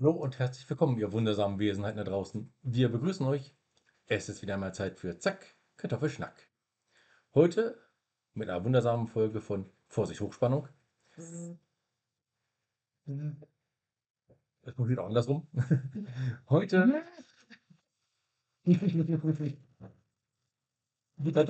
Hallo und herzlich willkommen, ihr wundersamen Wesenheiten da draußen. Wir begrüßen euch. Es ist wieder mal Zeit für Zack, Kartoffelschnack. Heute mit einer wundersamen Folge von Vorsicht Hochspannung. Es funktioniert auch andersrum. Heute Du wieder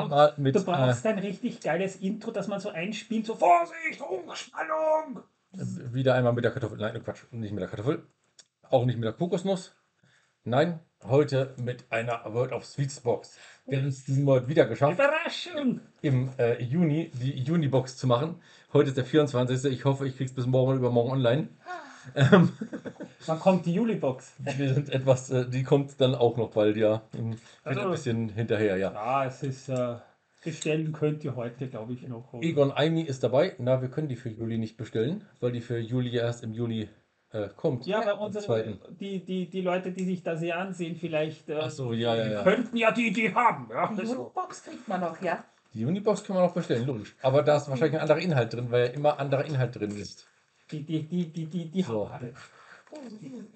einmal mit Du äh, brauchst ein richtig geiles Intro, dass man so einspielt, so Vorsicht, Hochspannung! wieder einmal mit der Kartoffel. Nein, Quatsch, nicht mit der Kartoffel. Auch nicht mit der Kokosnuss. Nein, heute mit einer World of Sweets Box. Wir haben es diesen Monat wieder geschafft. Überraschung! im äh, Juni die Juni-Box zu machen. Heute ist der 24. Ich hoffe, ich krieg's bis morgen oder übermorgen online. Ähm, Wann kommt die Juli-Box? wir sind etwas, äh, die kommt dann auch noch bald, ja. Also- ein bisschen hinterher, ja. Ja, es ist, äh, bestellen könnt ihr heute, glaube ich, noch. oder? Egon Aimi ist dabei. Na, wir können die für Juli nicht bestellen, weil die für Juli erst im Juli äh, kommt. Ja, aber Am unsere, zweiten. die, die, die Leute, die sich das hier ansehen, vielleicht äh, Ach so, ja, ja, ja. könnten ja die Idee haben. Ja, Die. Junibox kriegt man noch, ja? Die Juni-Box können wir noch bestellen, logisch. Aber da ist wahrscheinlich ein anderer Inhalt drin, weil ja immer anderer Inhalt drin ist. Die, die, die, die, die, die So.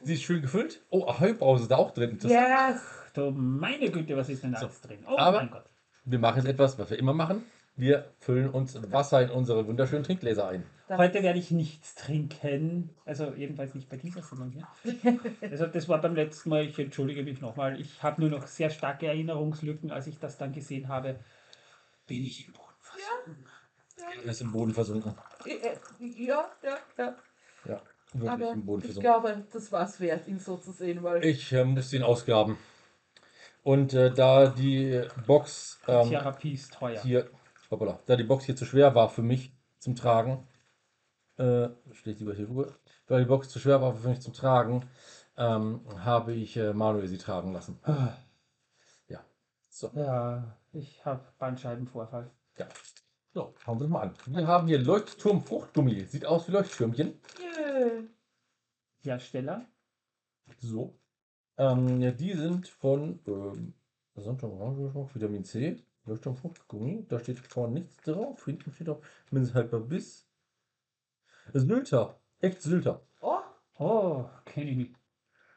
Sie ist schön gefüllt. Oh, Ahoi-Brause ist da auch drin. Das Ja, Du, meine Güte, was ist denn da So. alles drin? Oh Aber- mein Gott. Wir machen jetzt etwas, was wir immer machen. Wir füllen uns Wasser in unsere wunderschönen Trinkgläser ein. Heute werde ich nichts trinken. Also jedenfalls nicht bei dieser Sendung hier. Also das war beim letzten Mal, ich entschuldige mich nochmal. Ich habe nur noch sehr starke Erinnerungslücken, als ich das dann gesehen habe. Bin ich im Boden versunken. Er ist im Boden versunken. Äh, ja, ja, ja. Ja, wirklich Aber im Boden ich glaube, das war es wert, ihn so zu sehen, weil Ich äh, muss ihn ausgraben. Und äh, da die Box ähm, Therapie ist teuer. hier, hoppala, da die Box hier zu schwer war für mich zum Tragen, äh, steht lieber hier rüber, weil die Box zu schwer war für mich zum Tragen, ähm, habe ich äh, Manuel sie tragen lassen. Ja, so. Ja, ich habe Bandscheibenvorfall. Ja. So, schauen wir uns mal an. Wir haben hier Leuchtturm-Fruchtgummi. Sieht aus wie Leuchttürmchen. Jö. Hersteller. So. Ähm, ja, die sind von ähm, Orangengeschmack, Vitamin C, Leuchtturm-Fruchtgummi. Da steht vorne nichts drauf. Hinten steht auch mindestens haltbar bis. Sylter. Echt Sylter. Oh, Oh, kenne ich nicht.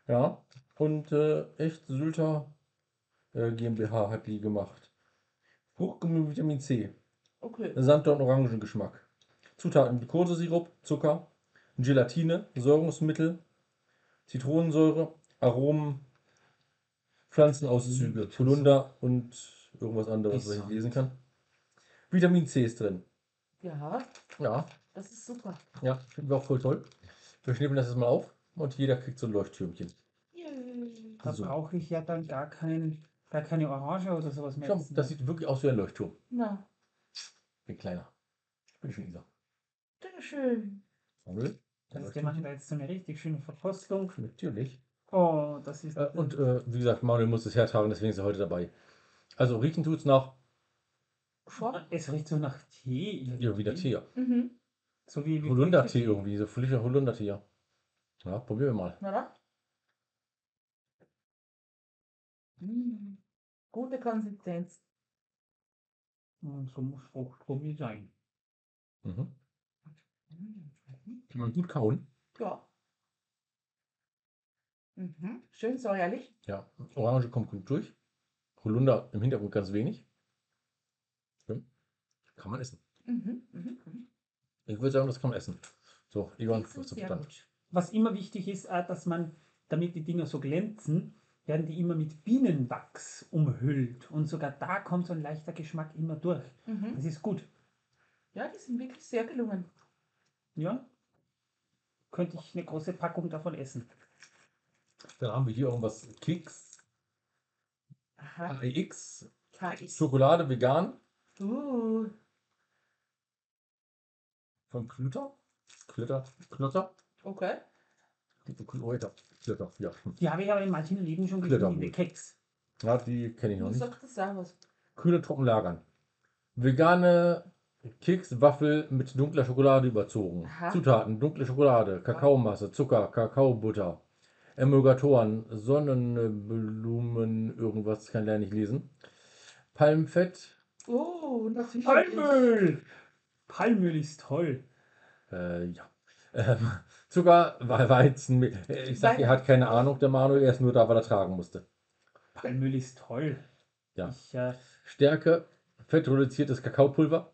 Ja. Und äh, echt Sylter äh, GmbH hat die gemacht. Fruchtgummi Vitamin C. okay. Sand- und Orangengeschmack. Zutaten: Glukosesirup, Zucker, Gelatine, Säurungsmittel, Zitronensäure, Aromen, Pflanzenauszüge, Holunder und irgendwas anderes, was ich nicht lesen kann. Vitamin C ist drin. Ja, Ja, das ist super. ja, finden wir auch voll toll. Wir schnippeln das jetzt mal auf und jeder kriegt so ein Leuchttürmchen. Jö. Da So. brauche ich ja dann gar, kein, gar keine Orange oder sowas mehr. Schau, das sieht wirklich aus wie ein Leuchtturm. Na, Bin kleiner. Bin schon Isa. Dankeschön. Manuel? Dein Also, wir machen da Leuchtturmchen? jetzt so eine richtig schöne Verkostung. Natürlich. Oh, das ist. Äh, und äh, wie gesagt, Manuel muss es hertragen, deswegen ist er heute dabei. Also riechen tut es nach, Schon? es riecht so nach Tee. irgendwie. ja, wie der Tee. Mhm. So wie, wie Holundertee irgendwie, so frischer Holundertee. Ja, probieren wir mal. Na dann. Mm. Gute Konsistenz. Hm, So muss Fruchtgummi sein. Mhm. Kann man gut kauen. Ja. Mhm. Schön säuerlich. Ja, Orange kommt gut durch. Holunder im Hintergrund ganz wenig. Ja. Kann man essen. Mhm. Mhm. Mhm. Ich würde sagen, das kann man essen. So, was sehr verstanden? gut. Was immer wichtig ist, äh, dass man, damit die Dinger so glänzen, werden die immer mit Bienenwachs umhüllt. Und sogar da kommt so ein leichter Geschmack immer durch. Mhm. Das ist gut. Ja, die sind wirklich sehr gelungen. Ja? Könnte ich eine große Packung davon essen. Dann haben wir hier irgendwas Keks, Aha. AX, KS. Schokolade vegan Uh. von Klüter. Klüter, Klütter, Okay. Klüter, Klüter, ja. Die habe ich aber in manchen Läden schon gesehen, die wohl. Keks. Ja, die kenne ich noch nicht. sagst das auch was. Kühle trocken lagern. Vegane Kekswaffel mit dunkler Schokolade überzogen. Aha. Zutaten: dunkle Schokolade, Kakaomasse, Zucker, Kakaobutter, Emulgatoren, Sonnenblumen, irgendwas, kann ich leider nicht lesen. Palmfett, Oh, natürlich. Palmöl! Palmöl ist toll. Äh, ja. Ähm, Zucker, We- Weizen. Äh, Ich sag, er hat keine Ahnung, der Manuel, er ist nur da, weil er tragen musste. Palmöl ist toll. Ja. Ich, äh, Stärke, fettreduziertes Kakaopulver,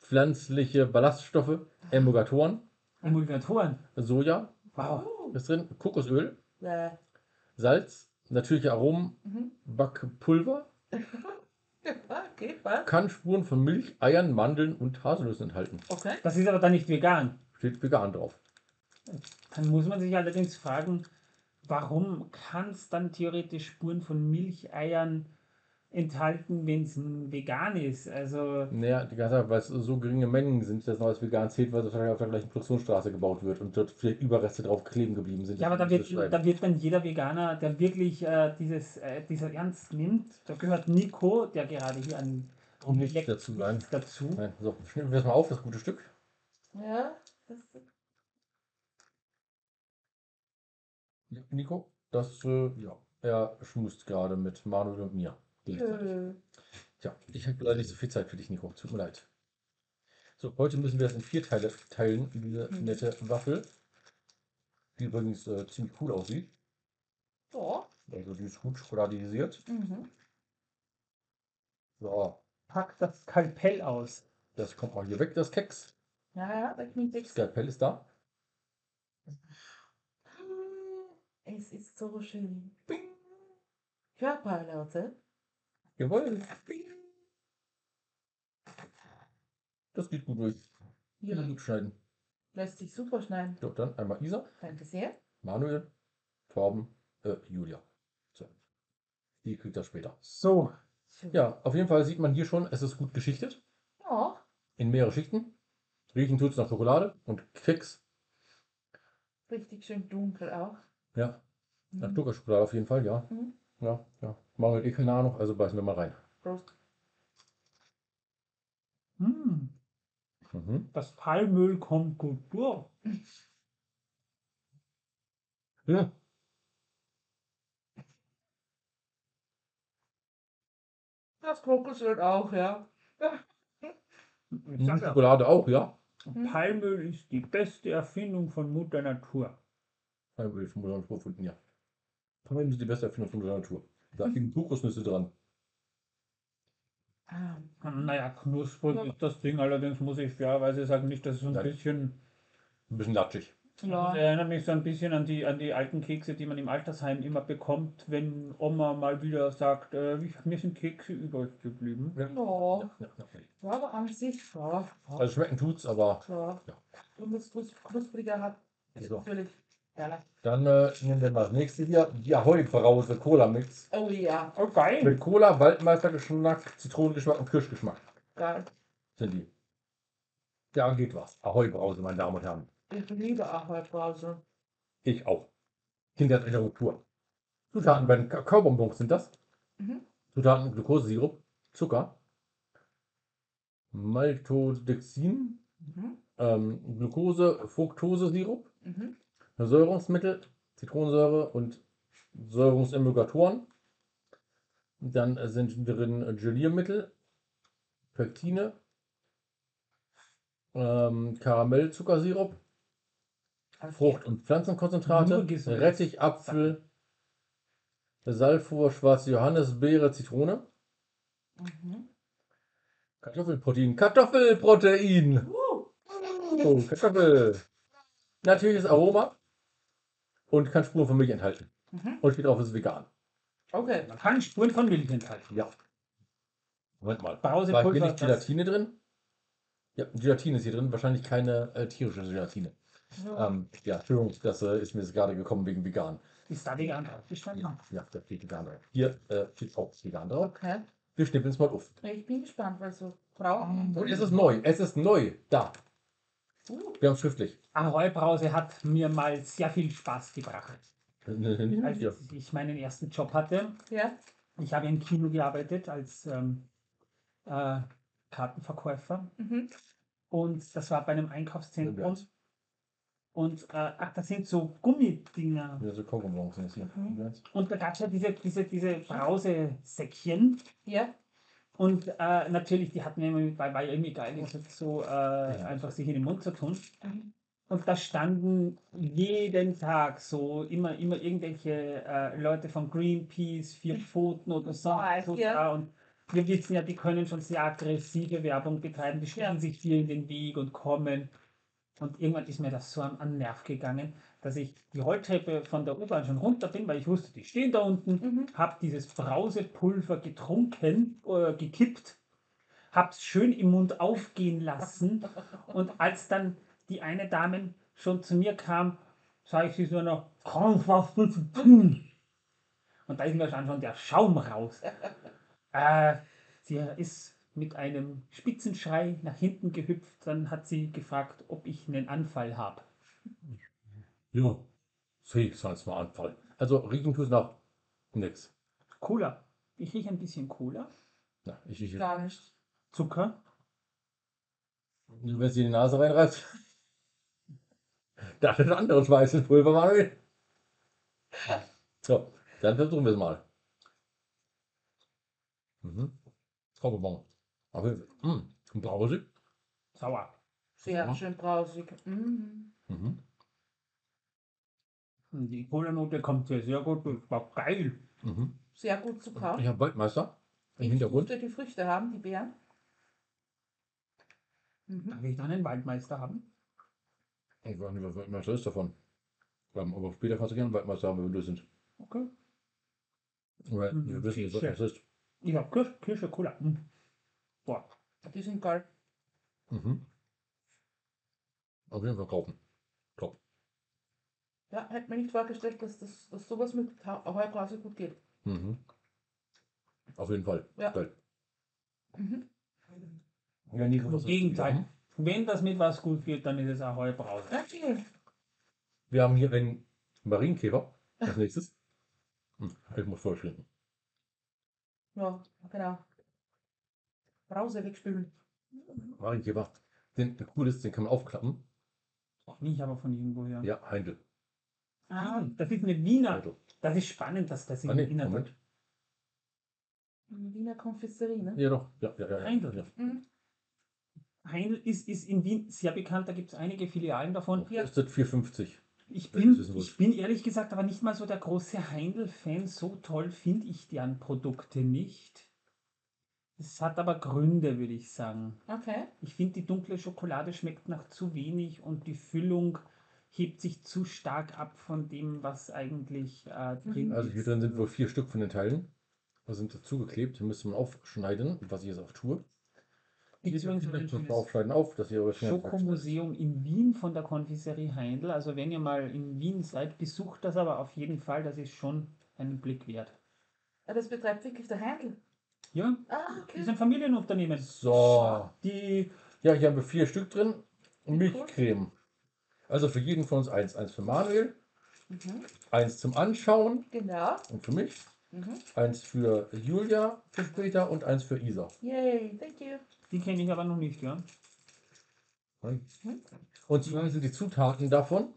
pflanzliche Ballaststoffe, Emulgatoren, Emulgatoren. Soja Wow. Ist drin, Kokosöl, äh, Salz, natürliche Aromen, mhm. Backpulver, Okay, was? kann Spuren von Milch, Eiern, Mandeln und Haselnüssen enthalten. Okay. Das ist aber dann nicht vegan. Steht vegan drauf. Dann muss man sich allerdings fragen, warum kann es dann theoretisch Spuren von Milcheiern enthalten, wenn es vegan ist? Also, Naja, die ganze Zeit, weil es so geringe Mengen sind, dass noch als vegan zählt, weil es wahrscheinlich auf der gleichen Produktionsstraße gebaut wird und dort vielleicht Überreste drauf kleben geblieben sind. ja, aber da wird, da wird dann jeder Veganer, der wirklich äh, dieses, äh, dieser ernst nimmt, da gehört Nico, der gerade hier an Und nichts Leck- dazu, nein. nichts dazu. Nein, so, schnippen wir das mal auf, das gute Stück. Ja, das Ja, Nico, das, äh, ja, er schmust gerade mit Manuel und mir. gleichzeitig. äh, Tja, ich habe leider nicht so viel Zeit für dich, Nico. Tut mir leid. So, heute müssen wir das in vier Teile teilen, diese Mhm. nette Waffel. Die übrigens äh, ziemlich cool aussieht. ja. Also die ist gut schokoladisiert. Mhm. So, Pack das Skalpell aus. das kommt mal hier weg, das Keks. Ja, ja, da klingt Das nichts. Skalpell ist da. Es ist so schön. Bing. Körperlaute. Jawohl. Das geht gut durch. Hier gut schneiden. Lässt sich super schneiden. So, dann einmal Isa, Danke sehr. Manuel, Torben, äh, Julia. So. Die kriegt das später. So, So. Ja, auf jeden Fall sieht man hier schon, es ist gut geschichtet. Ja. In mehrere Schichten. Riechen tut es nach Schokolade und Keks. Richtig schön dunkel auch. Ja, nach Mhm. Zuckerschokolade auf jeden Fall, ja. Mhm. Ja, ja. Manuel eh keine Ahnung, also beißen wir mal rein. Prost. hm, Mhm. das Palmöl kommt gut durch. Ja. Das Kokosöl auch, ja. Ja, Schokolade auch, ja. Palmöl ist die beste Erfindung von Mutter Natur. Mutter Natur gefunden, ja. Palmöl ist die beste Erfindung von Mutter Natur. Da liegen Kokosnüsse dran. Ah, Naja, knusprig Ja. ist das Ding, allerdings muss ich fairerweise sagen, nicht, dass es so ein Nein. bisschen. Ein bisschen latschig. Das erinnert mich so ein bisschen an die, an die alten Kekse, die man im Altersheim immer bekommt, wenn Oma mal wieder sagt, äh, mir sind Kekse übrig geblieben. Ja. Ja, ja, ja. Ja, aber an sich, ja. Also schmecken tut's, aber ja. Ja. Und das knus- knuspriger hat, So. natürlich. Dann äh, nehmen wir mal das nächste hier. Die Ahoi Brause Cola Mix. Oh ja, Oh, geil! Mit Cola, Waldmeistergeschmack, Zitronengeschmack und Kirschgeschmack geil. sind die. Da geht was. Ahoi Brause, meine Damen und Herren. Ich liebe Ahoi-Brause. Ich auch. Kindheitserinnerung pur. Zutaten bei den Kakaobonbons sind das. Mhm. Zutaten Glukosesirup, Zucker, Maltodexin, Mhm. ähm, Glucose, Fructosesirup, Mhm. Säurungsmittel, Zitronensäure und Säurungsemulgatoren. Dann sind drin Geliermittel, Pektine, ähm, Karamellzuckersirup, Frucht- und Pflanzenkonzentrate. Rettich, Apfel, Salfur, schwarze Johannisbeere, Zitrone, Mhm. Kartoffelprotein, Kartoffelprotein! Uh, Oh, Kartoffel! Natürliches Aroma und kann Spuren von Milch enthalten. Mhm. Und steht drauf, es ist vegan. Okay. Man kann Spuren von Milch enthalten. Ja. Moment mal. War hier nicht Gelatine drin? Ja, Gelatine ist hier drin, wahrscheinlich keine äh, tierische Gelatine. Ja. Ähm, ja, Entschuldigung, das äh, ist mir jetzt gerade gekommen wegen vegan. Ist da vegan draufgestanden? Ja, ja, da steht vegan drauf. Hier äh, steht auch vegan drauf. Okay. Wir schnippeln es mal auf. Ich bin gespannt, weil so brauchen. Und es ist neu, es ist neu. Da. Uh, Wir haben es schriftlich. Ahoi Brause hat mir mal sehr viel Spaß gebracht. Als Ja. ich meinen ersten Job hatte, ja. ich habe im Kino gearbeitet als ähm, äh, Kartenverkäufer Mhm. und das war bei einem Einkaufszentrum. Ja. Und äh, ach, das sind so Gummidinger. Ja, so Kokobons sind es hier. Mhm. Und da gab es ja diese, diese, diese Brausesäckchen. Ja. Und äh, natürlich, die hatten immer mit bei, war irgendwie geil, das so äh, einfach sich in den Mund zu tun. Mhm. Und da standen jeden Tag so immer, immer irgendwelche äh, Leute von Greenpeace, Vier Pfoten oder so, Ah, so ja. da. Und wir wissen ja, die können schon sehr aggressive Werbung betreiben, die stellen Ja. sich viel in den Weg und kommen. Und irgendwann ist mir das so am, an den Nerv gegangen, dass ich die Rolltreppe von der U-Bahn schon runter bin, weil ich wusste, die stehen da unten, Mhm. habe dieses Brausepulver getrunken, äh, gekippt, habe es schön im Mund aufgehen lassen und als dann die eine Dame schon zu mir kam, sage ich sie so noch, komm, was willst du tun? Und da ist mir schon, schon der Schaum raus. Äh, sie ist mit einem Spitzenschrei nach hinten gehüpft, dann hat sie gefragt, ob ich einen Anfall habe. Ja. See, sonst mal Anfall. Also riechen tust nach nix. Cola. Ich rieche ein bisschen Cola. Na, ich rieche. Gar nicht. Zucker. Wenn es in die Nase reinreißt. Das ist anderes weißes Pulver, Manuel. So, dann versuchen wir es mal. Mhm. Zauberbon. Aber, mh, brausig. Sauer. Sehr schön brausig. Mhm. Mhm. Und Die Cola-Note kommt sehr, sehr gut. Das war geil. Mhm. Sehr gut zu kaufen. Ich habe Waldmeister im Ich Hintergrund. die Früchte haben, die Beeren. Mhm. Darf ich dann einen Waldmeister haben? Ich weiß nicht, was Waldmeister ist davon. Aber später kannst du gerne Waldmeister haben, wenn wir durch sind. Okay. Weil Mhm. wir wissen jetzt, was das ist. Ich habe Kirsch, Kirsche Cola. Mhm. Boah. Die sind geil. Mhm. Auf jeden Fall kaufen. Ja, hätte mir nicht vorgestellt, dass, das, dass sowas mit Heubrause gut geht. Mhm. Auf jeden Fall. Ja. Geil. Mhm. Ja, nie Im Gegenteil. Wenn das mit was gut geht, dann ist es auch Heubrause. Okay. Wir haben hier einen Marienkäfer als nächstes. Hm, ich muss vorschlagen. Ja, genau. Brause wegspülen. Marienkäfer. Den cool ist, den kann man aufklappen. Auch nicht, aber von irgendwoher. Ja, Heindl. Ah, das ist eine Wiener. Das ist spannend, dass das in Ah, nee, Wiener Moment. Wiener Konfiserie, ne? Ja, doch. Ja, ja, ja. Heindl. Ja. Mhm. Heindl ist, ist in Wien sehr bekannt, da gibt es einige Filialen davon. Ja. Kostet 4,50. Ich Das bin, ich bin ehrlich gesagt aber nicht mal so der große Heindl-Fan. So toll finde ich deren Produkte nicht. Es hat aber Gründe, würde ich sagen. Okay. Ich finde, die dunkle Schokolade schmeckt nach zu wenig und die Füllung hebt sich zu stark ab von dem, was eigentlich äh, drin Also ist. hier drin sind wohl vier Stück von den Teilen. Da sind dazugeklebt. Die müsste man aufschneiden, was ich jetzt auch tue. Gibt Hier übrigens ein Aufschneiden auf, dass ihr eure Schokomuseum in Wien von der Konfiserie Heindl. Also wenn ihr mal in Wien seid, besucht das aber auf jeden Fall. Das ist schon einen Blick wert. Ja, das betreibt wirklich der Handel. Ja, Ah, das ist okay. ein Familienunternehmen. So. Die Ja, hier haben wir vier Stück drin. Cool. Also für jeden von uns eins. Eins für Manuel, Mhm. eins zum Anschauen Genau. und für mich. Mhm. Eins für Julia für später und eins für Isa. Yay, thank you. Die kenne ich aber noch nicht, ja. Und zwar sind die Zutaten davon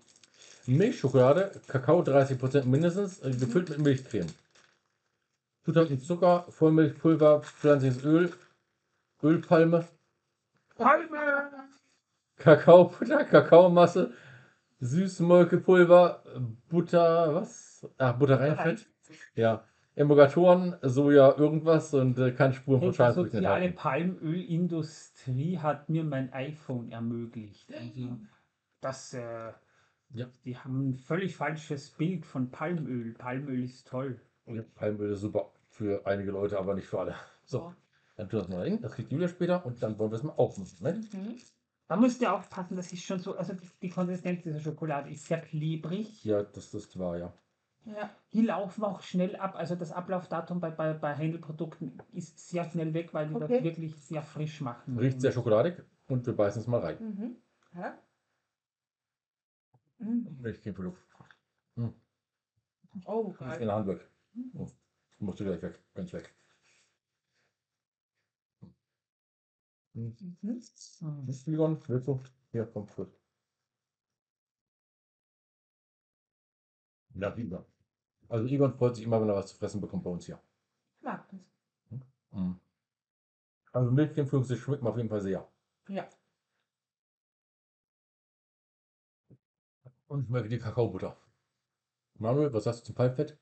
Milchschokolade, Kakao 30% mindestens, äh, gefüllt mit Milchcreme. Zutaten Zucker, Vollmilchpulver, pflanzliches Öl, Ölpalme, Palme! Kakaobutter, Kakaomasse, Süßmolkepulver, Butter, was? Ach, Buttereinfett. Ja. Emulgatoren, Soja, irgendwas und äh, keine Spuren von Die Schadensfrüchten soziale enthalten. Palmölindustrie hat mir mein iPhone ermöglicht. Also, das, äh, Ja. die haben ein völlig falsches Bild von Palmöl. Palmöl ist toll. Ja, Palmöl ist super für einige Leute, aber nicht für alle. So, dann tun wir das mal hin. Das kriegt Julia später und dann wollen wir es mal aufmachen. Ne? Mhm. Da müsst ihr aufpassen, das ist schon so, also die, die Konsistenz dieser Schokolade ist sehr klebrig. Ja, das, das war ja. Ja. Die laufen auch schnell ab. Also das Ablaufdatum bei, bei, bei Handelprodukten ist sehr schnell weg, weil die Okay. das wirklich sehr frisch machen. Riecht sehr schokoladig und wir beißen es mal rein. Mhm. Ja. Mhm. Milchcremeprodukt. Oh, Das ist geil. in der Hand weg. Oh, musst du gleich weg. Ganz weg. Hm. Mhm. Mhm. Du? Hier, komm, kurz. Ja, Egon. Also Egon freut sich immer, wenn er was zu fressen bekommt bei uns hier. Ich mag das. Mhm. Also schmeckt mir auf jeden Fall sehr. Ja. Und ich merke die Kakaobutter. Manuel, was sagst du zum Palmfett?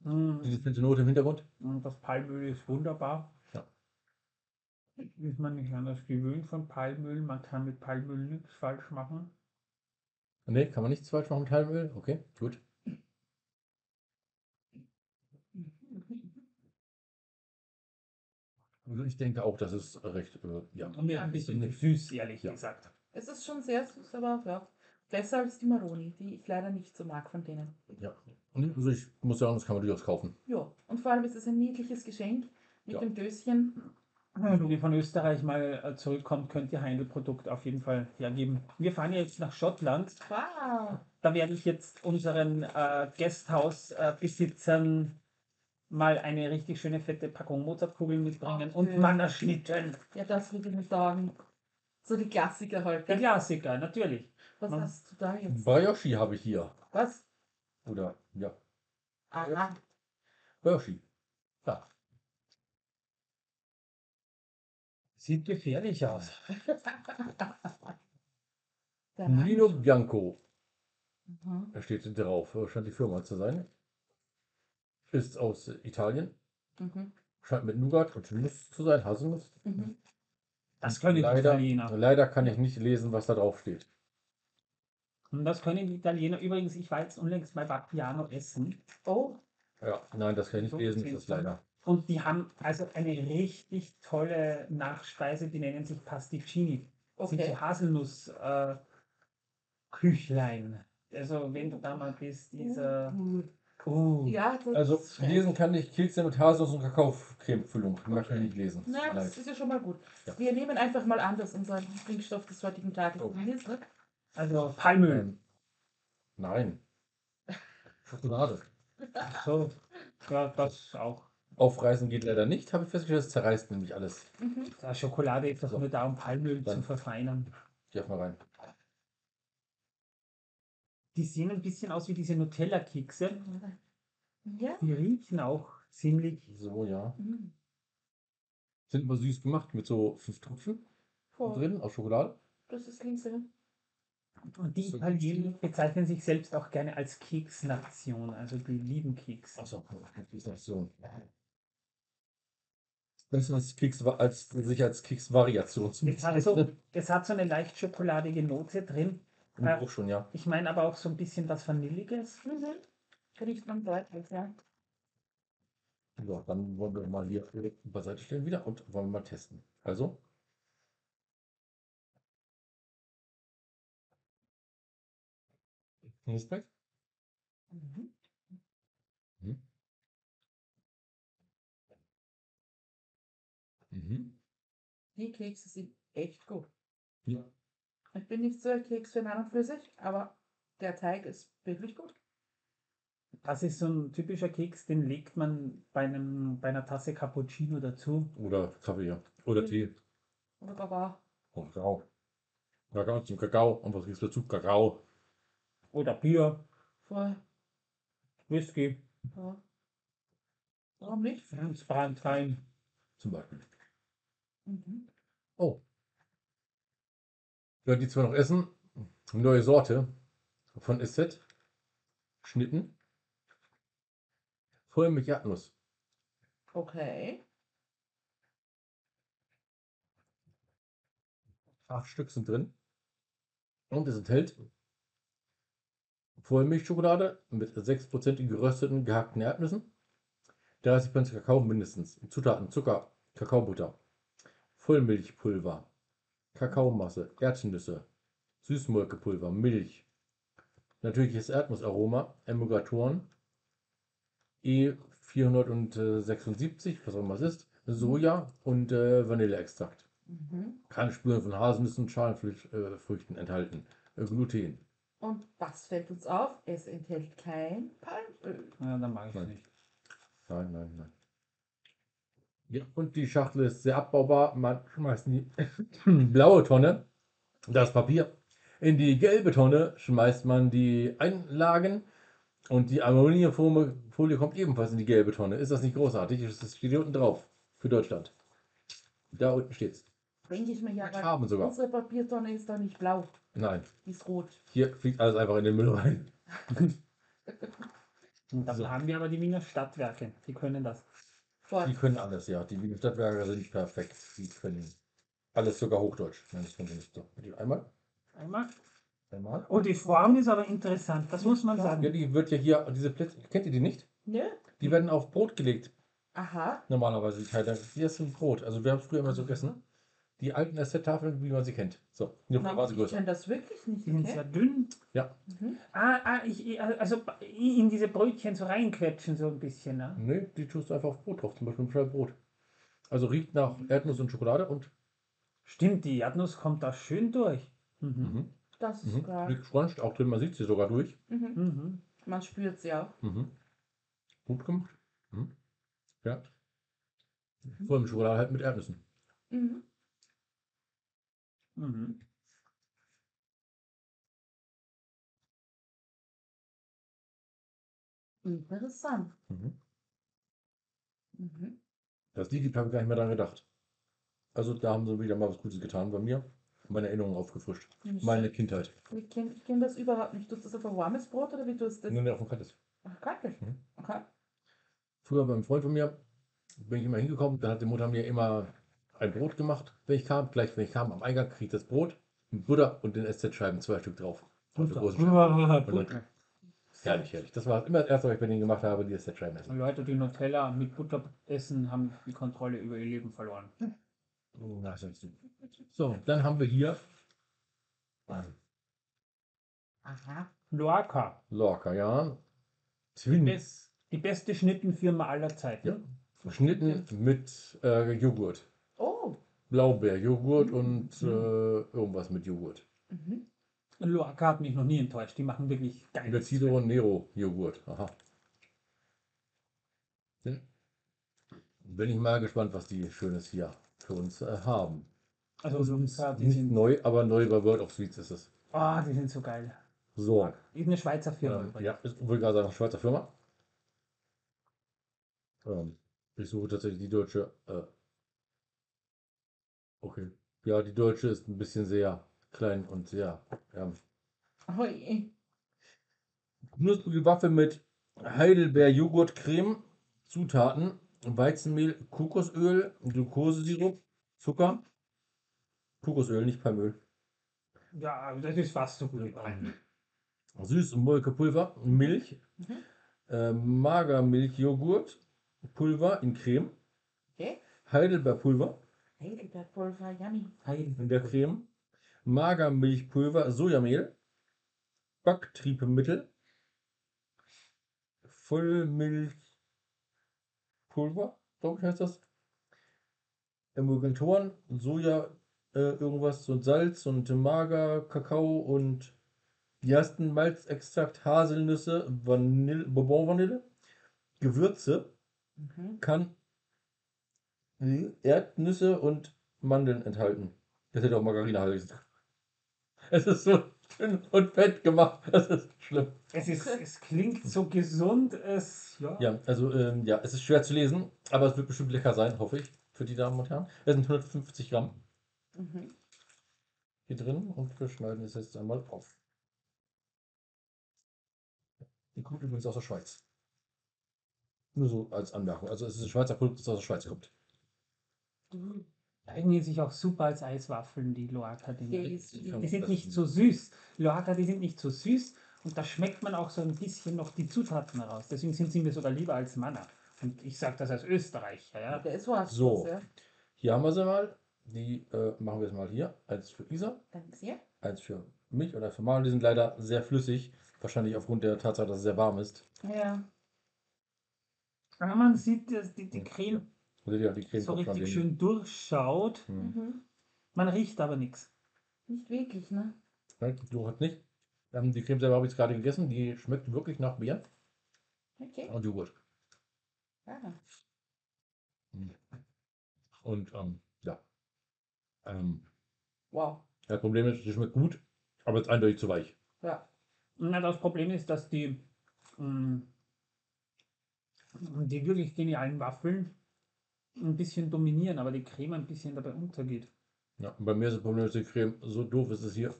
Mm, Diese Note im Hintergrund? Und das Palmöl ist wunderbar. Ist man nicht anders gewöhnt von Palmöl. Man kann mit Palmöl nichts falsch machen. Nee, kann man nichts falsch machen mit Palmöl? Okay, gut. Also ich denke auch, das ist recht, äh, ja. Und mir ein bisschen Nicht- süß, ehrlich Ja. gesagt. Es ist schon sehr süß, aber ja. Besser als die Maroni, die ich leider nicht so mag von denen. ja. Und also ich muss sagen, das kann man durchaus kaufen. Ja. Und vor allem ist es ein niedliches Geschenk mit Ja. dem Döschen. Wenn ihr von Österreich mal äh, zurückkommt, könnt ihr Heindl-Produkt auf jeden Fall hergeben. Wir fahren ja jetzt nach Schottland. Wow. Da werde ich jetzt unseren äh, Gasthausbesitzern mal eine richtig schöne fette Packung Mozartkugeln mitbringen und Okay. Mannerschnitten. Ja, das würde ich nicht sagen. So die Klassiker Der heute. Klassiker, natürlich. Was Man- hast du da jetzt? Brioche habe ich hier. Was? Oder, ja, Aha. Brioche. Ja, Sieht gefährlich aus. Lino Bianco. Mhm. Da steht drauf, scheint die Firma zu sein. Ist aus Italien. Mhm. Scheint mit Nougat und Nuss zu sein, Haselnuss. Mhm. Das können die leider, Italiener. leider kann ich nicht lesen, was da drauf steht. Und das können die Italiener. Übrigens, ich war jetzt unlängst bei Vapiano essen. Oh, Ja, nein, das kann ich nicht lesen, das ist leider. Und die haben also eine richtig tolle Nachspeise, die nennen sich Pasticcini. Das sind okay. so Haselnuss äh, Küchlein. Also wenn du da mal bist, dieser. Oh, Ja, Also lesen kann ich Kekse mit Haselnuss und Kakaocremefüllung. Ich möchte Okay. nicht lesen. Na, Leid. das ist ja schon mal gut. Ja. Wir nehmen einfach mal an, dass unser Lieblingsstoff des heutigen Tages Oh. ist. Ne? also Palmöl. Ähm, nein. Schokolade. So, ja, das auch. Aufreißen geht leider nicht, habe ich festgestellt, es zerreißt nämlich alles. Mhm. Da Schokolade ist doch So. nur da, um Palmöl Dann- zu verfeinern. Geh mal rein. Die sehen ein bisschen aus wie diese Nutella-Kekse. Ja. Die riechen auch ziemlich. So, ja. Mhm. Sind immer süß gemacht mit so fünf Tropfen Voll. drin aus Schokolade. Das ist Linse. Und die So Italiener bezeichnen sich selbst auch gerne als Keksnation. Also die lieben Keks. Achso, Keksnation. Besser als Keks, als sich als Keksvariation zu Es hat, so, es hat so eine leicht schokoladige Note drin. Im Geruch schon, ja. Ich meine aber auch so ein bisschen was Vanilliges. Mhm. Riecht man deutlich, ja. So, dann wollen wir mal hier beiseite stellen wieder und wollen wir mal testen. Also. Knusprig. Mhm. Mhm. Die Kekse sind echt gut. Ja. Ich bin nicht so ein Keksfan an und für sich, aber der Teig ist wirklich gut. Das ist so ein typischer Keks, den legt man bei, einem, bei einer Tasse Cappuccino dazu. Oder Kaffee, ja. Oder Mhm. Tee. Wunderbar. Oh, Kakao. Kakao zum Kakao. Und was gibt's dazu? Kakao. Oder Bier, Voll. Whisky, Ja. Warum nicht? Franzbranntwein. Zum Beispiel. Mhm. Oh. Ja, die zwar noch essen. Neue Sorte von Esset. Schnitten. Vollmilch Erdnuss. Okay. Acht Stück sind drin. Und es enthält Vollmilchschokolade mit 6% gerösteten gehackten Erdnüssen, 30% Kakao mindestens. Zutaten: Zucker, Kakaobutter, Vollmilchpulver, Kakaomasse, Erdnüsse, Süßmolkepulver, Milch, natürliches Erdnussaroma, Emulgatoren, E476, was auch immer es ist, Soja und äh, Vanilleextrakt. Mhm. Keine Spuren von Haselnüssen und Schalenfrüchten enthalten. Äh, Gluten. Und was fällt uns auf? Es enthält kein Palmöl. Ja, dann mag ich es nicht. Nein, nein, nein. Ja, und die Schachtel ist sehr abbaubar. Man schmeißt in die blaue Tonne das Papier. In die gelbe Tonne schmeißt man die Einlagen und die Aluminiumfolie Folie kommt ebenfalls in die gelbe Tonne. Ist das nicht großartig? Das steht hier unten drauf. Für Deutschland. Da unten steht's. Denke ich mir ja, sogar. unsere Papiertonne ist doch nicht blau, Nein. die ist rot. Hier fliegt alles einfach in den Müll rein. Dafür So. haben wir aber die Wiener Stadtwerke. Die können das. Fort. Die können alles, ja. Die Wiener Stadtwerke sind perfekt. Die können alles sogar Hochdeutsch. Nein, das können sie nicht so. Einmal. Einmal. Einmal. Oh, die Form ist aber interessant. Das muss man Ja, sagen. die wird ja hier, diese Plätze, kennt ihr die nicht? Nö? Die werden auf Brot gelegt. Aha. Normalerweise die Teile. Hier ist ein Brot. Also wir haben früher immer so gegessen. Die alten SZ-Tafeln, wie man sie kennt. So, nur Na, war sie ich größer. kenne das wirklich nicht. Die sind Okay? sehr dünn. Ja. Mhm. Ah, ah ich, also in diese Brötchen so reinquetschen, so ein bisschen. Ne? Nee, die tust du einfach auf Brot drauf, zum Beispiel ein Scheibe Brot. Also riecht nach Erdnuss und Schokolade und Stimmt, die Erdnuss kommt da schön durch. Mhm. mhm. Das ist Mhm. klar. liegt crunched auch drin, man sieht sie sogar durch. Mhm. Mhm. Man spürt sie auch. Mhm. Gut gemacht. Mhm. Ja. Vor allem Schokolade halt mit Erdnüssen. Mhm. Mhm. Interessant. Mhm. Mhm. Die gibt, habe ich gar nicht mehr dran gedacht. Also da haben sie wieder mal was Gutes getan bei mir. Meine Erinnerungen aufgefrischt. Nicht Meine. Kindheit. Ich kenne kenn das überhaupt nicht. Du das auf ein warmes Brot oder wie du das? Nee, nee, auf dem Kaltes. Ach, kaltes. Mhm. Okay. Früher bei einem Freund von mir bin ich immer hingekommen, da hat die Mutter mir immer ein Brot gemacht, wenn ich kam. Gleich, wenn ich kam, am Eingang kriege ich das Brot mit Butter und den SZ-Scheiben, zwei Stück drauf. Großen herrlich, herrlich. Das war immer das Erste, was ich bei denen gemacht habe, die SZ-Scheiben essen. Leute, die Nutella mit Butter essen, haben die Kontrolle über ihr Leben verloren. So. Dann haben wir hier Aha. Loaca, Lorca, ja. Twins. Best, die beste Schnittenfirma aller Zeiten. Ja. Geschnitten mit äh, Joghurt. Oh. Blaubeerjoghurt und äh, irgendwas mit Joghurt. Mhm. Loaca hat mich noch nie enttäuscht. Die machen wirklich geil. Decido Nero Joghurt. Aha. Dann bin ich mal gespannt, was die Schönes hier für uns äh, haben. Also die Nicht sind, neu, aber neu bei World of Sweets ist es. ah, die sind so geil. So. Ist eine Schweizer Firma. Ähm, ja, ist wohl gerade eine Schweizer Firma. Ähm, ich suche tatsächlich die deutsche. Äh, okay. Ja, die deutsche ist ein bisschen sehr klein und sehr. Ähm, Oh je. knusprige Waffe mit Heidelbeer-Joghurt-Creme, Zutaten, Weizenmehl, Kokosöl, Glukosesirup, Zucker. Kokosöl, nicht Palmöl. Ja, das ist fast so gut. Süß- und Molkepulver, Milch, Mhm. äh, Magermilchjoghurt, Pulver in Creme, Okay. Heidelbeerpulver Heidelbeerpulver, yummy. in der Creme, Magermilchpulver, Sojamehl, Backtriebmittel, Vollmilchpulver, glaube ich heißt das, Emulgatoren, Soja, äh, irgendwas und Salz und Mager, Kakao und Gersten, Malzextrakt, Haselnüsse, Vanille, Bourbon Vanille, Gewürze, Mhm. kann Erdnüsse und Mandeln enthalten. Das hätte auch Margarine heißen. Es ist so dünn und fett gemacht. Das ist schlimm. Es, ist, es klingt so gesund. Es, ja. Ja, also ähm, ja, es ist schwer zu lesen, aber es wird bestimmt lecker sein, hoffe ich, für die Damen und Herren. Es sind 150 Gramm Mhm. hier drin und wir schneiden es jetzt einmal auf. Die kommt übrigens aus der Schweiz. Nur so als Anmerkung. Also es ist ein Schweizer Produkt, das aus der Schweiz kommt. Eignen sich auch super als Eiswaffeln, die Loaca. Die Die, sind nicht so süß. Loaca, die sind nicht so süß. Und da schmeckt man auch so ein bisschen noch die Zutaten heraus. Deswegen sind sie mir sogar lieber als Manna. Und ich sage das als Österreicher. Ja? Der ist was. So. Ja. Hier haben wir sie mal. Die äh, machen wir jetzt mal hier. Eins für Isa, Danke sehr. eins für mich oder für Manuel. Die sind leider sehr flüssig. Wahrscheinlich aufgrund der Tatsache, dass es sehr warm ist. Ja. Aber man sieht, dass die, die Creme Ihr, die Creme so richtig schön durchschaut. Hm. Mhm. Man riecht aber nichts. Nicht wirklich, ne? Nein, du hast nicht. Ähm, die Creme selber habe ich jetzt gerade gegessen. Die schmeckt wirklich nach Beeren Okay. und Joghurt. Ja. Und ähm, ja. Ähm, Wow. das Problem ist, die schmeckt gut, aber ist eindeutig zu weich. Ja. Na, das Problem ist, dass die, mh, die wirklich genialen Waffeln ein bisschen dominieren, aber die Creme ein bisschen dabei untergeht. Ja, und bei mir ist das Problem, dass die Creme so doof ist, es hier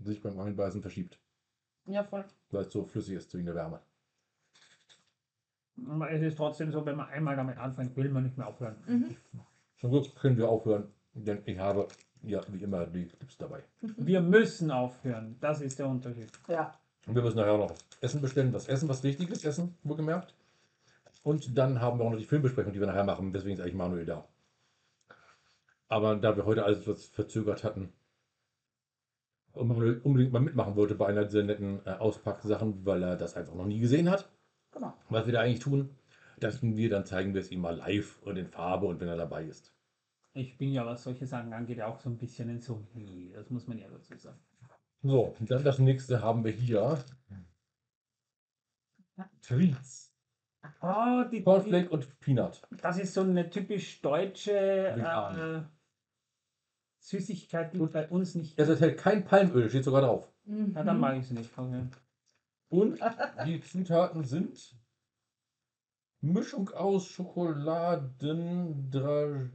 sich beim Einbeißen verschiebt. Ja, voll. Weil es so flüssig ist wegen der Wärme. Aber es ist trotzdem so, wenn man einmal damit anfängt, will man nicht mehr aufhören. Mhm. Zum Glück können wir aufhören, denn ich habe ja wie immer die Tipps dabei. Wir müssen aufhören. Das ist der Unterschied. Ja. Und wir müssen nachher noch Essen bestellen, was Essen, was wichtig ist, Essen, wohlgemerkt. Und dann haben wir auch noch die Filmbesprechung, die wir nachher machen. Deswegen ist eigentlich Manuel da. Aber da wir heute alles was verzögert hatten und Manuel unbedingt mal mitmachen wollte bei einer dieser netten äh, Auspacksachen, weil er das einfach noch nie gesehen hat, Genau. was wir da eigentlich tun, dachten wir, dann zeigen wir es ihm mal live und in Farbe und wenn er dabei ist. Ich bin ja, was solche Sachen angeht, auch so ein bisschen ein Sommelier. Das muss man ja dazu sagen. So, dann das nächste haben wir hier. Treats. Oh, die, die, Cornflake und Peanut. das ist so eine typisch deutsche äh. Süßigkeit, die bei uns nicht. Es enthält kein Palmöl, steht sogar drauf. Mhm. Ja, dann mag ich es nicht. Okay. Und die Zutaten sind Mischung aus Schokoladen, dra-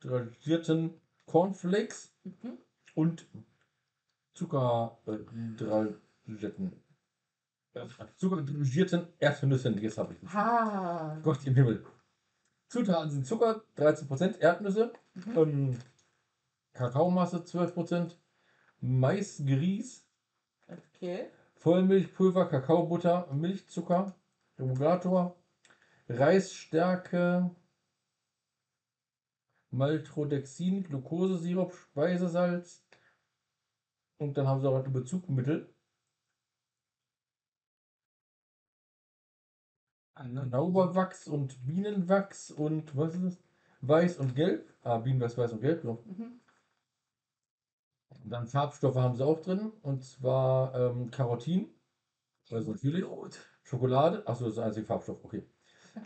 dragierten Cornflakes Mhm. und Zucker äh, dragierten Zucker dragierten Erdnüssen. Jetzt habe ich es. Ha. Gott im Himmel. Zutaten sind Zucker 13%, Erdnüsse, Mhm. ähm, Kakaomasse 12%, Maisgrieß, Okay. Vollmilchpulver, Kakaobutter, Milchzucker, Emulgator, Reisstärke, Maltodexin, Glukosesirup, Speisesalz und dann haben sie auch ein Bezugmittel. Nauberwachs und Bienenwachs und was ist das? Weiß und Gelb. Ah, Bienenwachs, Weiß und Gelb. So. Mhm. Dann Farbstoffe haben sie auch drin und zwar ähm, Carotin, also natürlich Schokolade. Achso, das ist der einzige Farbstoff, okay.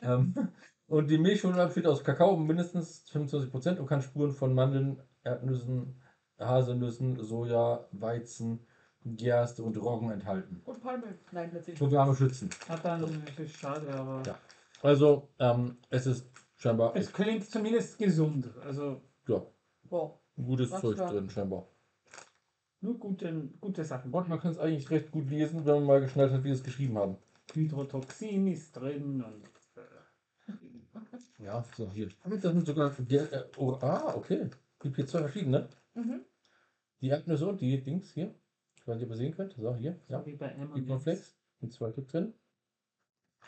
ähm, und die Milchschokolade besteht aus Kakao mindestens 25% und kann Spuren von Mandeln, Erdnüssen, Haselnüssen, Soja, Weizen, Gerste und Roggen enthalten. Und Palmöl. Nein, letztlich. Für Wärme schützen. Ja, dann ist schade, aber Ja. Also, ähm, es ist scheinbar es klingt zumindest gesund. Also ja, Wow. gutes Zeug für- drin, scheinbar. nur gute, gute Sachen. Und man kann es eigentlich recht gut lesen, wenn man mal geschnallt hat, wie sie es geschrieben haben. Hydrotoxin ist drin und äh, Ja, so hier. Das sind sogar. Der, äh, oh, ah, okay. Gibt hier zwei verschiedene. Mhm. Die Erdnüsse und die Dings hier. Ob ihr sehen könnt. So, hier. Ja. so wie bei. Cornflakes. Mit zwei Stück drin.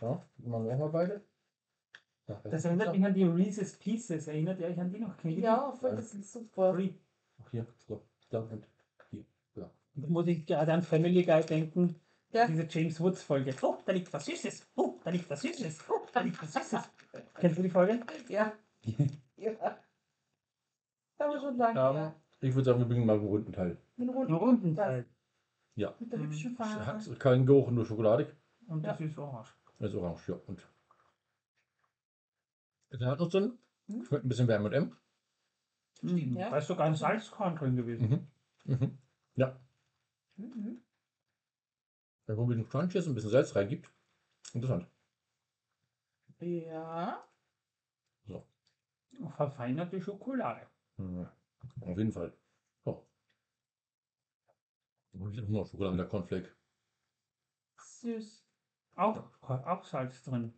Ja, machen wir auch mal beide. Ja, Das erinnert mich an die Reese's Pieces. Erinnert ihr euch an die noch? Kennt? Ja, voll, das ist super. Free. Auch hier. So. Da und hier. Ja. Da muss ich gerade an Family Guy denken. Ja. Diese James Woods Folge. Oh, da liegt was Süßes. Oh, da liegt was Süßes. Oh, da liegt was Süßes. Kennst du die Folge? Ja. ja. Aber schon lange. Ähm, ja. ich würde sagen, wir bringen mal einen runden Teil. Mit Einen runden. runden Teil. Ja. Mit der hübschen Farbe. Hat keinen Geruch, nur schokoladig. Und Ja. das ist orange. Das ist orange, ja. Und. Da hat uns drin. Mhm. Schmeckt ein bisschen wie M&M. Mhm. Ja. Da ist sogar ein Salzkorn drin gewesen. Mhm. Mhm. Ja. Mhm. Wenn man ein bisschen Crunch ist und ein bisschen Salz reingibt. Interessant. Ja. Verfeinerte Schokolade. Mhm. Auf jeden Fall. Und ich noch Schokolade mit der Cornflake. Süß. Auch, auch Salz drin.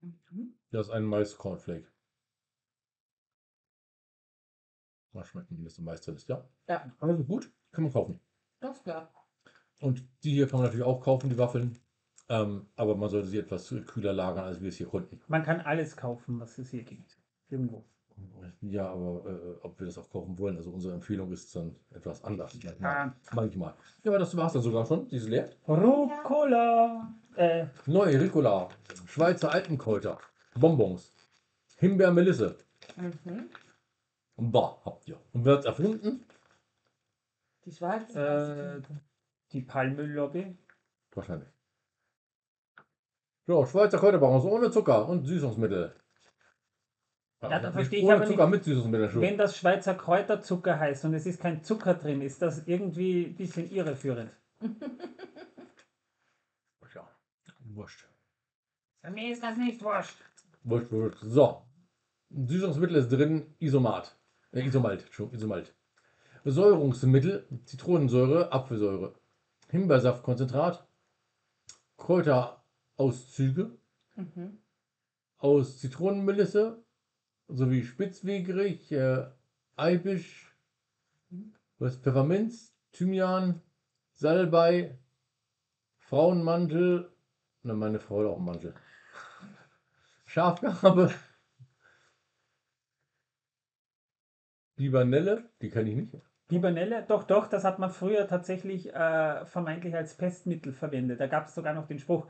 Mhm. Das ist ein Mais-Cornflake. Mal schmecken, wie das so Mais drin ist, ja. Ja. Also gut, kann man kaufen. Ganz klar. Und die hier kann man natürlich auch kaufen, die Waffeln. Ähm, aber man sollte sie etwas kühler lagern, als wir es hier konnten. Man kann alles kaufen, was es hier gibt. Irgendwo. Ja, aber äh, ob wir das auch kaufen wollen, also unsere Empfehlung ist dann etwas anders. Ah, Manchmal. Ja, aber das war es dann sogar schon, diese leer. Rucola. Äh, Neue Ricola, Schweizer Alpenkräuter, Bonbons, Himbeer, Melisse. Mhm. Bah, habt ihr. Und wer hat es erfunden? Die Schweiz. äh, die Palmöl-Lobby. Wahrscheinlich. So, Schweizer Kräuterbonbons ohne Zucker und Süßungsmittel. Ja, da nicht verstehe ich aber Zucker nicht. mit Süßungsmittel. schon. Wenn das Schweizer Kräuterzucker heißt und es ist kein Zucker drin, ist das irgendwie ein bisschen irreführend. Ja. Wurscht. Mir ist das nicht wurscht. Wurscht, wurscht. So. Süßungsmittel ist drin, Isomat. Äh, Isomalt, Entschuldigung, Isomalt. Säurungsmittel, Zitronensäure, Apfelsäure. Himbeersaftkonzentrat, Kräuterauszüge Mhm. aus Zitronenmelisse sowie Spitzwegerich, äh, Eibisch, was Pfefferminz, Thymian, Salbei, Frauenmantel, na meine Frau hat auch einen Mantel. Schafgarbe, Libanelle, die kann ich nicht. Bibernelle, doch, doch, das hat man früher tatsächlich äh, vermeintlich als Pestmittel verwendet. Da gab es sogar noch den Spruch,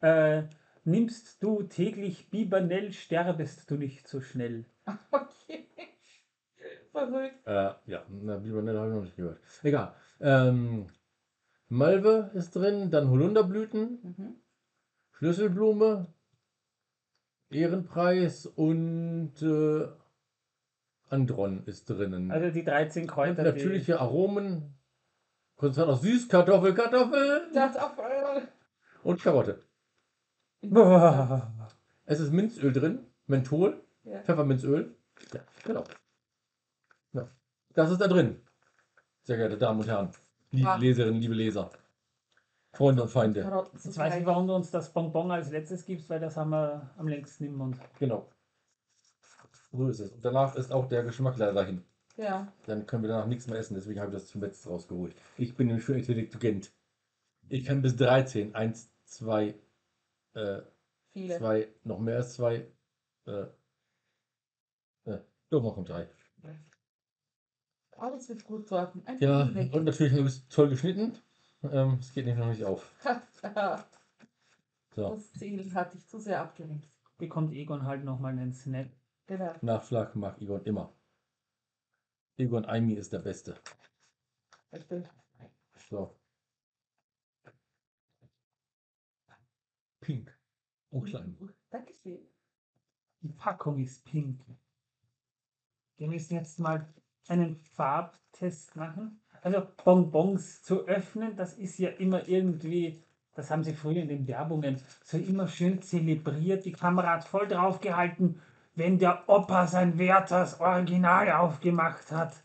äh, nimmst du täglich Bibernell, sterbest du nicht so schnell. Okay. Verrückt. Äh, ja, na, Libanelle habe ich noch nicht gehört. Egal. Ähm, Malve ist drin, dann Holunderblüten, Mhm. Schlüsselblume, Ehrenpreis und äh, Andron ist drinnen. Also die 13 und Kräuter. natürliche Aromen, Konzentrat aus Süßkartoffel, Kartoffel äh, und Karotte. Boah. Es ist Minzöl drin, Menthol, ja. Pfefferminzöl. Ja, genau. Ja. Das ist da drin. Sehr geehrte Damen und Herren, liebe Ah. Leserinnen, liebe Leser, Freunde und Feinde. Jetzt weiß ich, warum du uns das Bonbon als letztes gibst, weil das haben wir am längsten im Mund. Genau. So ist es. Und danach ist auch der Geschmack leider dahin. Ja. Dann können wir danach nichts mehr essen, deswegen habe ich das zum Letzten rausgeholt. Ich bin nämlich schon intelligent. Ich kann bis 13. Eins, zwei, äh, Viele. zwei, noch mehr als zwei. Äh, äh, doch, noch kommt drei. Alles wird gut sorgen. Ein Ja, Weg. und natürlich habe ich es toll geschnitten. Ähm, es geht nicht noch nicht auf. So, Das Ziel hatte ich zu sehr abgelenkt. Bekommt Egon halt nochmal einen Snack. Genau. Nachschlag mag Egon immer. Egon Aimi ist der Beste. So. Pink. Und klein. Dankeschön. Die Packung ist pink. Wir müssen jetzt mal einen Farbtest machen. Also Bonbons zu öffnen, das ist ja immer irgendwie, das haben sie früher in den Werbungen so immer schön zelebriert. Die Kamera hat voll drauf gehalten, wenn der Opa sein Werthers Original aufgemacht hat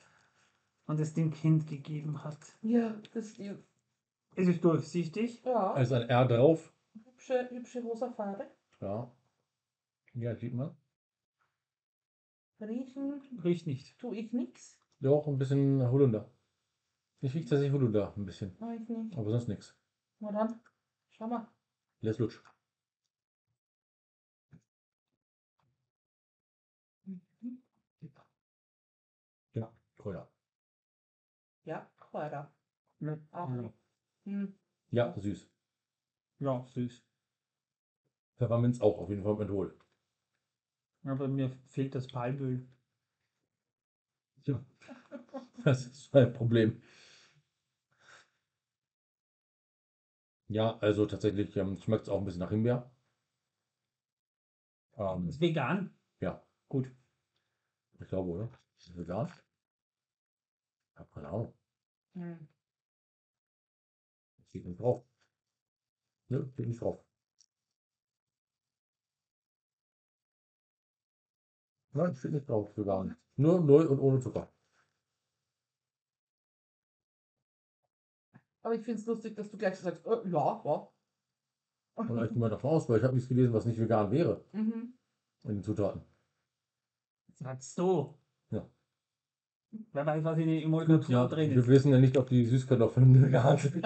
und es dem Kind gegeben hat. Ja, das stimmt. Es ist durchsichtig. Ja, Also ein R drauf. Hübsche, hübsche rosa Farbe. Ja. Ja, sieht man. Riechen Riecht nicht. tue ich nichts. Doch, ein bisschen Holunder. Ich rieche tatsächlich Holunder ein bisschen. Nein, ich nicht. Aber sonst nichts. Na dann, schau mal. Les lutsch. Mhm. Ja, Kräuter. Ja, Kräuter. Auch. Ja, Hm. Ja, süß. ja süß. Pfefferminz auch auf jeden Fall mit Menthol. Aber mir fehlt das Palmöl. Ja. Das ist ein Problem. Ja, also tatsächlich ähm, schmeckt es auch ein bisschen nach Himbeer. Ähm, Ist vegan? ja, Gut. ich glaube, oder? Ist vegan? Ich habe keine Ahnung. Hm. Steht nicht drauf. Ne, steht nicht drauf. Nein, steht nicht drauf, vegan. Nur neu und ohne Zucker. Aber ich finde es lustig, dass du gleich so sagst, äh, ja, ja. Und ich gehe mal davon aus, weil ich habe nichts gelesen, was nicht vegan wäre Mhm. in den Zutaten. Sagst du. Ja. Wer weiß, was in den Emulgatoren drin wir ist. wissen ja nicht, ob die Süßkartoffeln vegan sind.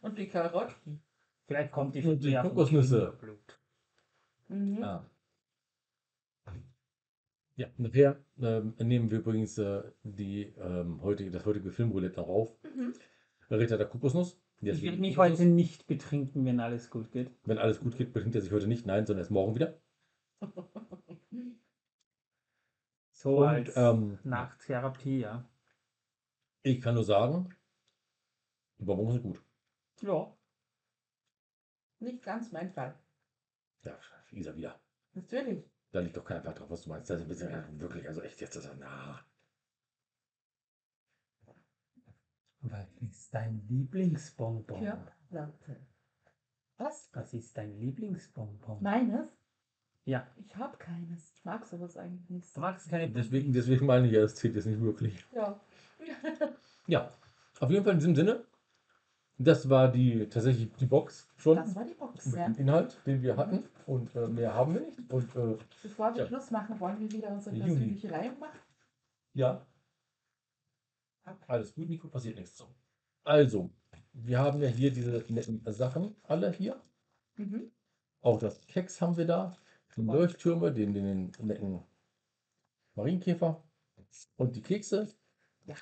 Und die Karotten. Vielleicht kommt die Und die ja Kokosnüsse. Mhm. Ja. Ja, nachher ähm, nehmen wir übrigens äh, die, ähm, heutige, das heutige Filmroulette noch auf. Mhm. Ritter der Kokosnuss. Ich werde mich Kokosnuss. heute nicht betrinken, wenn alles gut geht. Wenn alles gut geht, betrinkt er sich heute nicht. Nein, sondern erst morgen wieder. So Und als ähm, Nachttherapie, ja. ich kann nur sagen, die Bonbons sind gut. Ja. Nicht ganz mein Fall. Ja, Isa wieder. Natürlich. Da liegt doch kein Wert drauf, was du meinst. Das ist ein bisschen, ja, wirklich, also echt jetzt, das, na. Was ist dein Lieblingsbonbon? Körperplatte. Was? Was ist dein Lieblingsbonbon? Meines? Ja, Ich habe keines. Ich mag sowas eigentlich nicht. du magst keine Deswegen, deswegen meine ich ja, es zählt jetzt nicht wirklich. Ja. Ja, auf jeden Fall in diesem Sinne. Das war die tatsächlich die Box schon Das war die Box, mit ja. dem Inhalt, den wir hatten. Und äh, mehr haben wir nicht. Und äh, Bevor wir Ja. Schluss machen, wollen wir wieder unsere Juni. persönliche Reihung machen. ja, alles gut, Nico, passiert nichts. So. Also, wir haben ja hier diese netten Sachen alle hier. Mhm. Auch das Keks haben wir da. Die Leuchttürme, den, den, den netten Marienkäfer und die Kekse. Ja.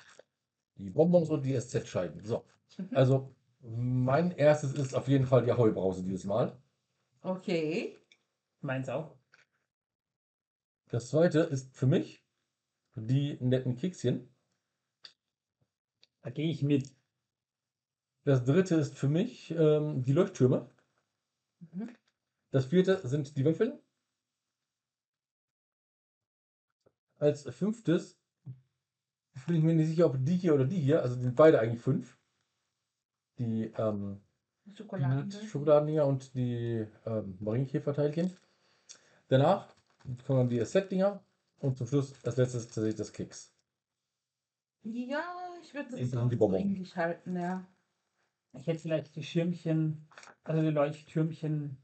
Die Bonbons und die SZ-Scheiben. So, also mein erstes ist auf jeden Fall die Heubrause dieses Mal. Okay. Meins auch. Das zweite ist für mich die netten Kekschen. Da gehe ich mit. Das dritte ist für mich ähm, die Leuchttürme. Mhm. Das vierte sind die Waffeln. Als fünftes bin ich mir nicht sicher, ob die hier oder die hier, also sind beide eigentlich fünf. Die ähm, Schokolade. Schokoladendinger und die ähm, Marienkäferteilchen. Danach kommen die Set-Dinger und zum Schluss als letztes tatsächlich das Keks. Ja, ich würde Das die auch ähnlich halten, ja. Ich hätte vielleicht die Schirmchen, also die Leuchttürmchen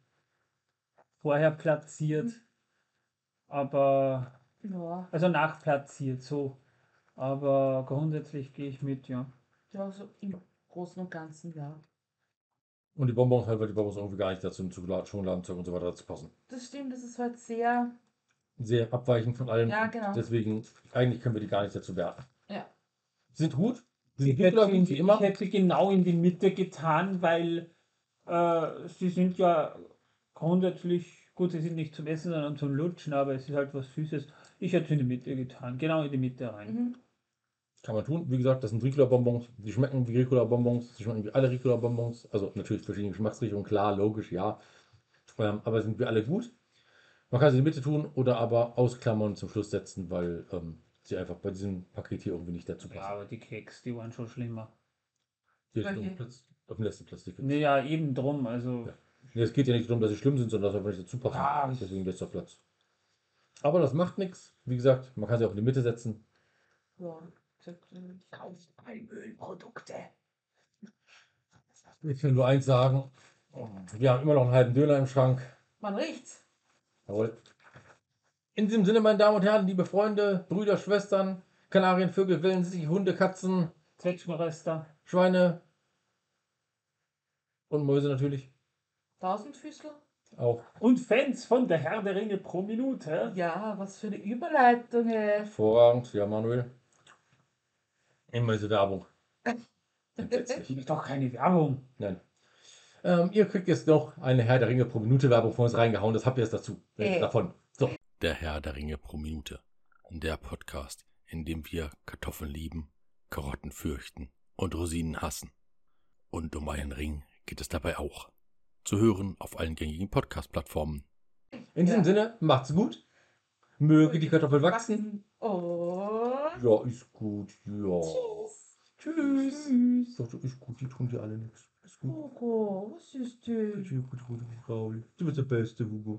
vorher platziert, Mhm. aber, Ja, also nachplatziert, so. Aber grundsätzlich gehe ich mit, ja. ja, so im Großen und Ganzen, ja. Und die Bonbons halt, weil die Bonbons irgendwie gar nicht dazu zum Schokoladenzeug und so weiter dazu passen. Das stimmt, das ist halt sehr. Sehr abweichend von allem. Ja, genau. Deswegen, eigentlich können wir die gar nicht dazu werten. Ja. Sind gut. Ich Sind hätte, gut, wie ich immer. hätte genau in die Mitte getan, weil äh, sie sind ja grundsätzlich, gut, sie sind nicht zum Essen, sondern zum Lutschen, aber es ist halt was Süßes. Ich hätte es in die Mitte getan, genau in die Mitte rein. Mhm. Kann man tun. Wie gesagt, das sind Ricola-Bonbons. Die schmecken wie Ricola-Bonbons. Die schmecken wie alle Ricola-Bonbons. Also natürlich verschiedene Geschmacksrichtungen, klar, logisch, ja. Ähm, aber sind wir alle gut. Man kann sie in die Mitte tun oder aber ausklammern und zum Schluss setzen, weil ähm, sie einfach bei diesem Paket hier irgendwie nicht dazu Ja, passen. aber die Keks, die waren schon schlimmer. Welche? steht Platz, auf dem letzten Platz. die Keks. Naja, eben drum, also. Ja. Nee, es geht ja nicht darum, dass sie schlimm sind, sondern dass sie einfach nicht dazu passen. Ja, ich- Deswegen letzter Platz. Aber das macht nichts. Wie gesagt, man kann sie auch in die Mitte setzen. Ja, kauft Palmölprodukte. Ich will nur eins sagen. Wir haben immer noch einen halben Döner im Schrank. Man riecht's. Jawohl. In diesem Sinne, meine Damen und Herren, liebe Freunde, Brüder, Schwestern, Kanarien, Vögel, Wellen, sich Hunde, Katzen, Zwetschgenröster. Schweine und Mäuse natürlich Tausendfüßler? auch. Und Fans von der Herr der Ringe pro Minute. Ja, was für eine Überleitung. ey. Hervorragend, ja, Manuel. Immer diese Werbung. Entsetzlich. Ist doch keine Werbung. Nein. Ähm, ihr kriegt jetzt noch eine Herr der Ringe pro Minute Werbung von uns reingehauen. Das habt ihr jetzt dazu. Äh, Äh. Davon. So. Der Herr der Ringe pro Minute. Der Podcast, in dem wir Kartoffeln lieben, Karotten fürchten und Rosinen hassen. Und um einen Ring geht es dabei auch. Zu hören auf allen gängigen Podcast-Plattformen. In diesem Ja. Sinne, macht's gut. Möge die Kartoffel wachsen. Und. Ja, ist gut. Ja. Tschüss. Tschüss. Doch, ist gut. Die tun dir alle nichts. Ist gut. Hugo, was ist denn? Du bist der Beste, Hugo.